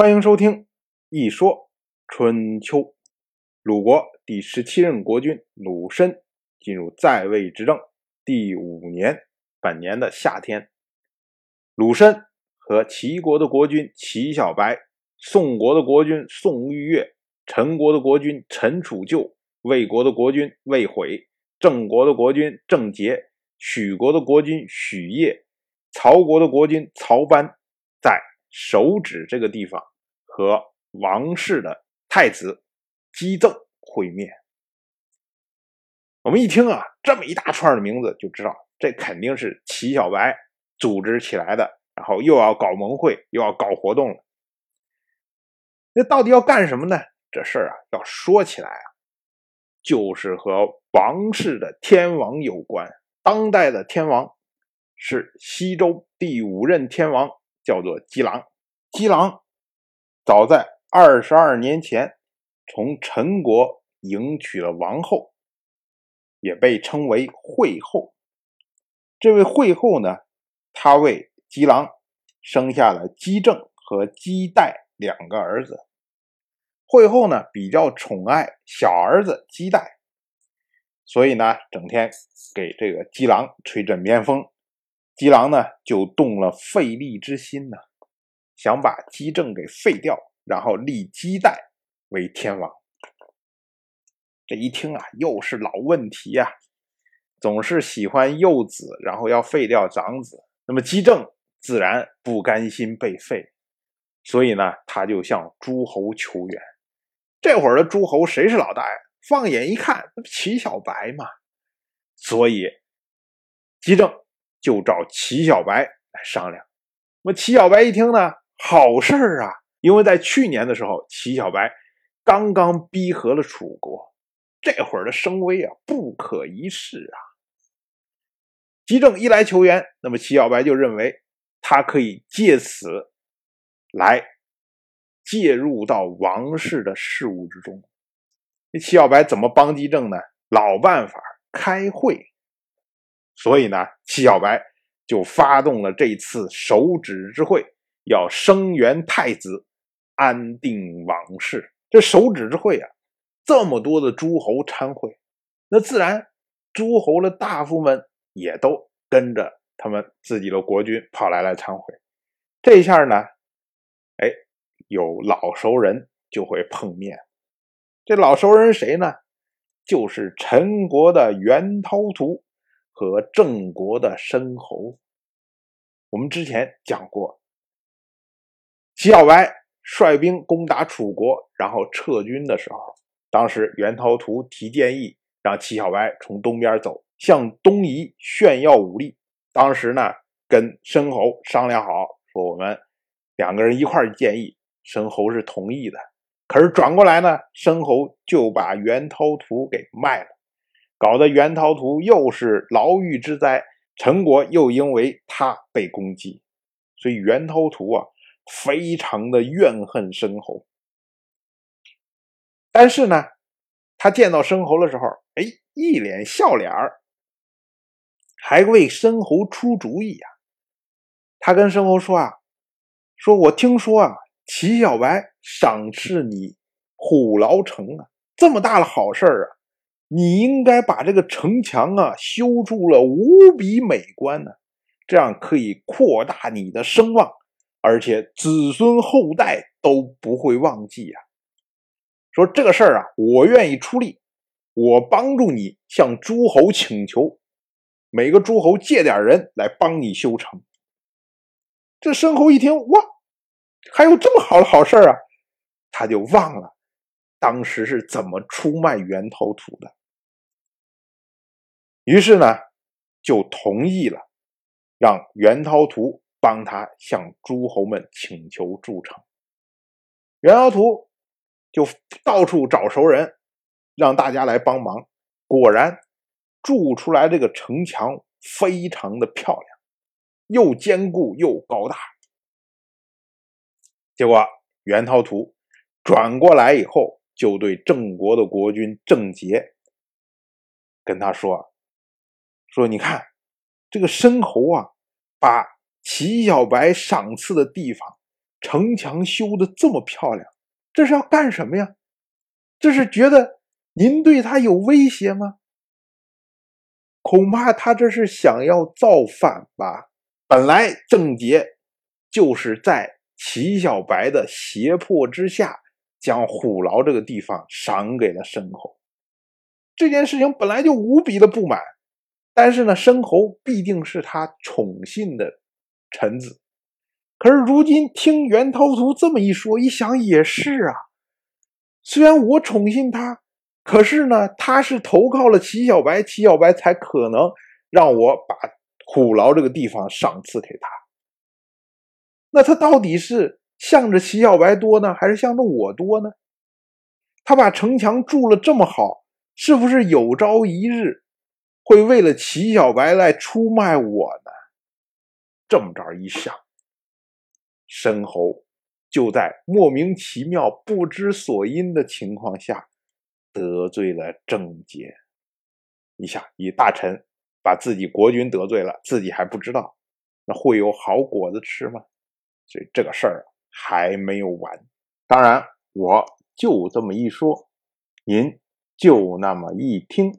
欢迎收听《一说春秋》。鲁国第十七任国君鲁申进入在位执政第五年，本年的夏天，鲁申和齐国的国君齐小白、宋国的国君宋玉月、陈国的国君陈楚旧、魏国的国君魏悔、郑国的国君郑杰、许国的国君许业、曹国的国君曹班，在手指这个地方。和王室的太子姬赠会面，我们一听啊，这么一大串的名字，就知道这肯定是齐小白组织起来的，然后又要搞盟会，又要搞活动了。那到底要干什么呢？这事儿啊，要说起来啊，就是和王室的天王有关。当代的天王是西周第五任天王，叫做姬狼。姬狼。早在二十二年前，从陈国迎娶了王后，也被称为惠后。这位惠后呢，她为姬狼生下了姬正和姬代两个儿子。惠后呢，比较宠爱小儿子姬代，所以呢，整天给这个姬狼吹枕边风。姬狼呢，就动了废立之心呢。想把姬政给废掉，然后立姬代为天王。这一听啊，又是老问题呀，总是喜欢幼子，然后要废掉长子。那么姬政自然不甘心被废，所以呢，他就向诸侯求援。这会儿的诸侯谁是老大呀？放眼一看，那不齐小白嘛。所以姬政就找齐小白来商量。那么齐小白一听呢？好事儿啊！因为在去年的时候，齐小白刚刚逼和了楚国，这会儿的声威啊不可一世啊。姬政一来求援，那么齐小白就认为他可以借此来介入到王室的事务之中。那齐小白怎么帮姬政呢？老办法，开会。所以呢，戚小白就发动了这次手指之会。要声援太子，安定王室。这手指之会啊，这么多的诸侯参会，那自然诸侯的大夫们也都跟着他们自己的国君跑来来参会。这下呢，哎，有老熟人就会碰面。这老熟人谁呢？就是陈国的袁涛图和郑国的申侯。我们之前讲过。齐小白率兵攻打楚国，然后撤军的时候，当时袁涛图提建议，让齐小白从东边走，向东夷炫耀武力。当时呢，跟申侯商量好，说我们两个人一块建议，申侯是同意的。可是转过来呢，申侯就把袁涛图给卖了，搞得袁涛图又是牢狱之灾，陈国又因为他被攻击，所以袁涛图啊。非常的怨恨申侯，但是呢，他见到申侯的时候，哎，一脸笑脸儿，还为申侯出主意呀。他跟申侯说啊：“说我听说啊，齐小白赏赐你虎牢城啊，这么大的好事儿啊，你应该把这个城墙啊修筑了无比美观呢，这样可以扩大你的声望。”而且子孙后代都不会忘记呀。说这个事儿啊，我愿意出力，我帮助你向诸侯请求，每个诸侯借点人来帮你修城。这申侯一听，哇，还有这么好的好事啊，他就忘了当时是怎么出卖袁头土的，于是呢，就同意了，让袁涛图。帮他向诸侯们请求筑城，袁涛图就到处找熟人，让大家来帮忙。果然，筑出来这个城墙非常的漂亮，又坚固又高大。结果，袁涛图转过来以后，就对郑国的国君郑杰跟他说：“说你看，这个申侯啊，把。”齐小白赏赐的地方城墙修的这么漂亮，这是要干什么呀？这是觉得您对他有威胁吗？恐怕他这是想要造反吧？本来郑杰就是在齐小白的胁迫之下，将虎牢这个地方赏给了申侯。这件事情本来就无比的不满，但是呢，申侯必定是他宠信的臣子。可是如今听袁涛图这么一说，一想也是啊。虽然我宠信他，可是呢，他是投靠了齐小白，齐小白才可能让我把虎牢这个地方赏赐给他。那他到底是向着齐小白多呢，还是向着我多呢？他把城墙筑了这么好，是不是有朝一日会为了齐小白来出卖我呢？这么着一想。申侯就在莫名其妙、不知所因的情况下得罪了郑杰。你想，以大臣把自己国君得罪了，自己还不知道，那会有好果子吃吗？所以这个事儿还没有完。当然，我就这么一说，您就那么一听。